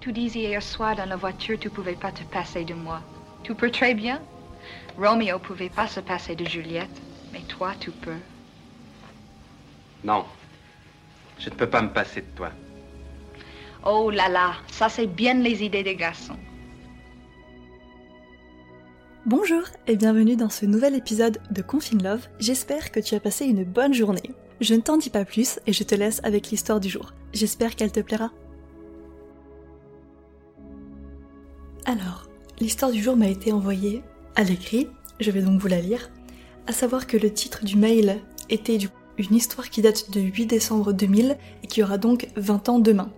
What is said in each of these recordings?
tu disais hier soir dans la voiture tu pouvais pas te passer de moi. Tu peux très bien. Romeo pouvait pas se passer de Juliette, mais toi tu peux. Non. Je ne peux pas me passer de toi. Oh là là, ça c'est bien les idées des garçons. Bonjour et bienvenue dans ce nouvel épisode de Confine Love. J'espère que tu as passé une bonne journée. Je ne t'en dis pas plus et je te laisse avec l'histoire du jour. J'espère qu'elle te plaira. Alors, l'histoire du jour m'a été envoyée à l'écrit, je vais donc vous la lire, à savoir que le titre du mail était une histoire qui date de 8 décembre 2000 et qui aura donc 20 ans demain.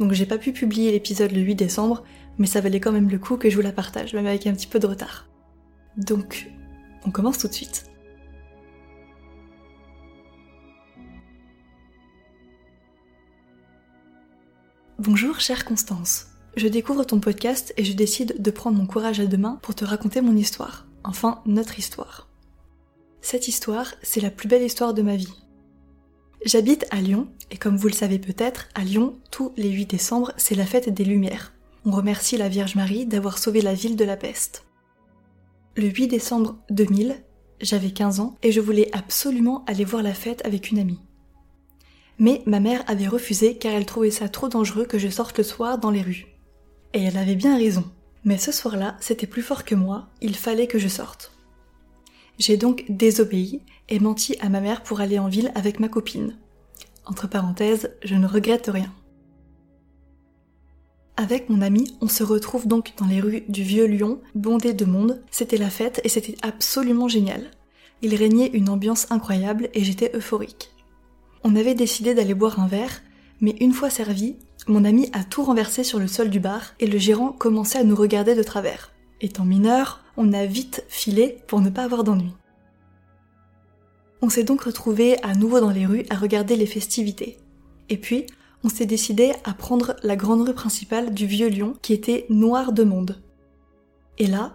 Donc j'ai pas pu publier l'épisode le 8 décembre, mais ça valait quand même le coup que je vous la partage, même avec un petit peu de retard. Donc, on commence tout de suite. Bonjour chère Constance. Je découvre ton podcast et je décide de prendre mon courage à deux mains pour te raconter mon histoire. Enfin, notre histoire. Cette histoire, c'est la plus belle histoire de ma vie. J'habite à Lyon, et comme vous le savez peut-être, à Lyon, tous les 8 décembre, c'est la fête des Lumières. On remercie la Vierge Marie d'avoir sauvé la ville de la peste. Le 8 décembre 2000, j'avais 15 ans et je voulais absolument aller voir la fête avec une amie. Mais ma mère avait refusé car elle trouvait ça trop dangereux que je sorte le soir dans les rues. Et elle avait bien raison. Mais ce soir-là, c'était plus fort que moi, il fallait que je sorte. J'ai donc désobéi et menti à ma mère pour aller en ville avec ma copine. Entre parenthèses, je ne regrette rien. Avec mon ami, on se retrouve donc dans les rues du vieux Lyon, bondées de monde, c'était la fête et c'était absolument génial. Il régnait une ambiance incroyable et j'étais euphorique. On avait décidé d'aller boire un verre, mais une fois servi, mon ami a tout renversé sur le sol du bar et le gérant commençait à nous regarder de travers. Étant mineur, on a vite filé pour ne pas avoir d'ennui. On s'est donc retrouvé à nouveau dans les rues à regarder les festivités. Et puis, on s'est décidé à prendre la grande rue principale du vieux Lyon qui était noire de monde. Et là,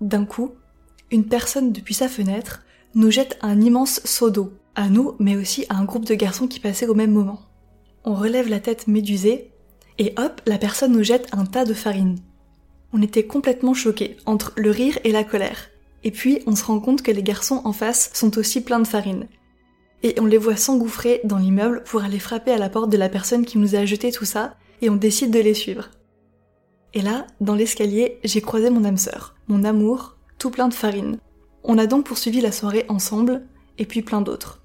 d'un coup, une personne depuis sa fenêtre nous jette un immense seau d'eau, à nous mais aussi à un groupe de garçons qui passaient au même moment on relève la tête médusée, et hop, la personne nous jette un tas de farine. On était complètement choqués, entre le rire et la colère. Et puis, on se rend compte que les garçons en face sont aussi pleins de farine. Et on les voit s'engouffrer dans l'immeuble pour aller frapper à la porte de la personne qui nous a jeté tout ça, et on décide de les suivre. Et là, dans l'escalier, j'ai croisé mon âme sœur, mon amour, tout plein de farine. On a donc poursuivi la soirée ensemble, et puis plein d'autres.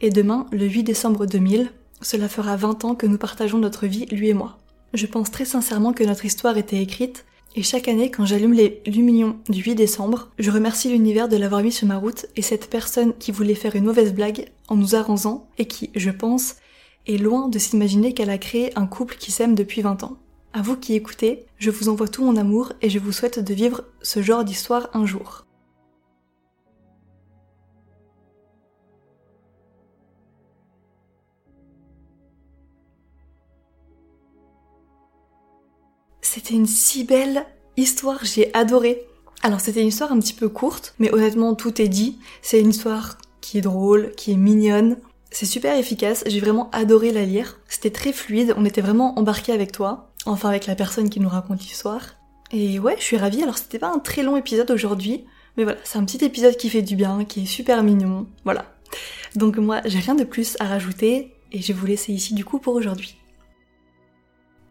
Et demain, le 8 décembre 2000, cela fera 20 ans que nous partageons notre vie, lui et moi. Je pense très sincèrement que notre histoire était écrite, et chaque année, quand j'allume les luminions du 8 décembre, je remercie l'univers de l'avoir mis sur ma route et cette personne qui voulait faire une mauvaise blague en nous arrangeant et qui, je pense, est loin de s'imaginer qu'elle a créé un couple qui s'aime depuis 20 ans. À vous qui écoutez, je vous envoie tout mon amour et je vous souhaite de vivre ce genre d'histoire un jour. C'était une si belle histoire, j'ai adoré. Alors c'était une histoire un petit peu courte, mais honnêtement tout est dit. C'est une histoire qui est drôle, qui est mignonne. C'est super efficace, j'ai vraiment adoré la lire. C'était très fluide, on était vraiment embarqué avec toi, enfin avec la personne qui nous raconte l'histoire. Et ouais, je suis ravie. Alors c'était pas un très long épisode aujourd'hui, mais voilà, c'est un petit épisode qui fait du bien, qui est super mignon. Voilà. Donc moi, j'ai rien de plus à rajouter et je vais vous laisser ici du coup pour aujourd'hui.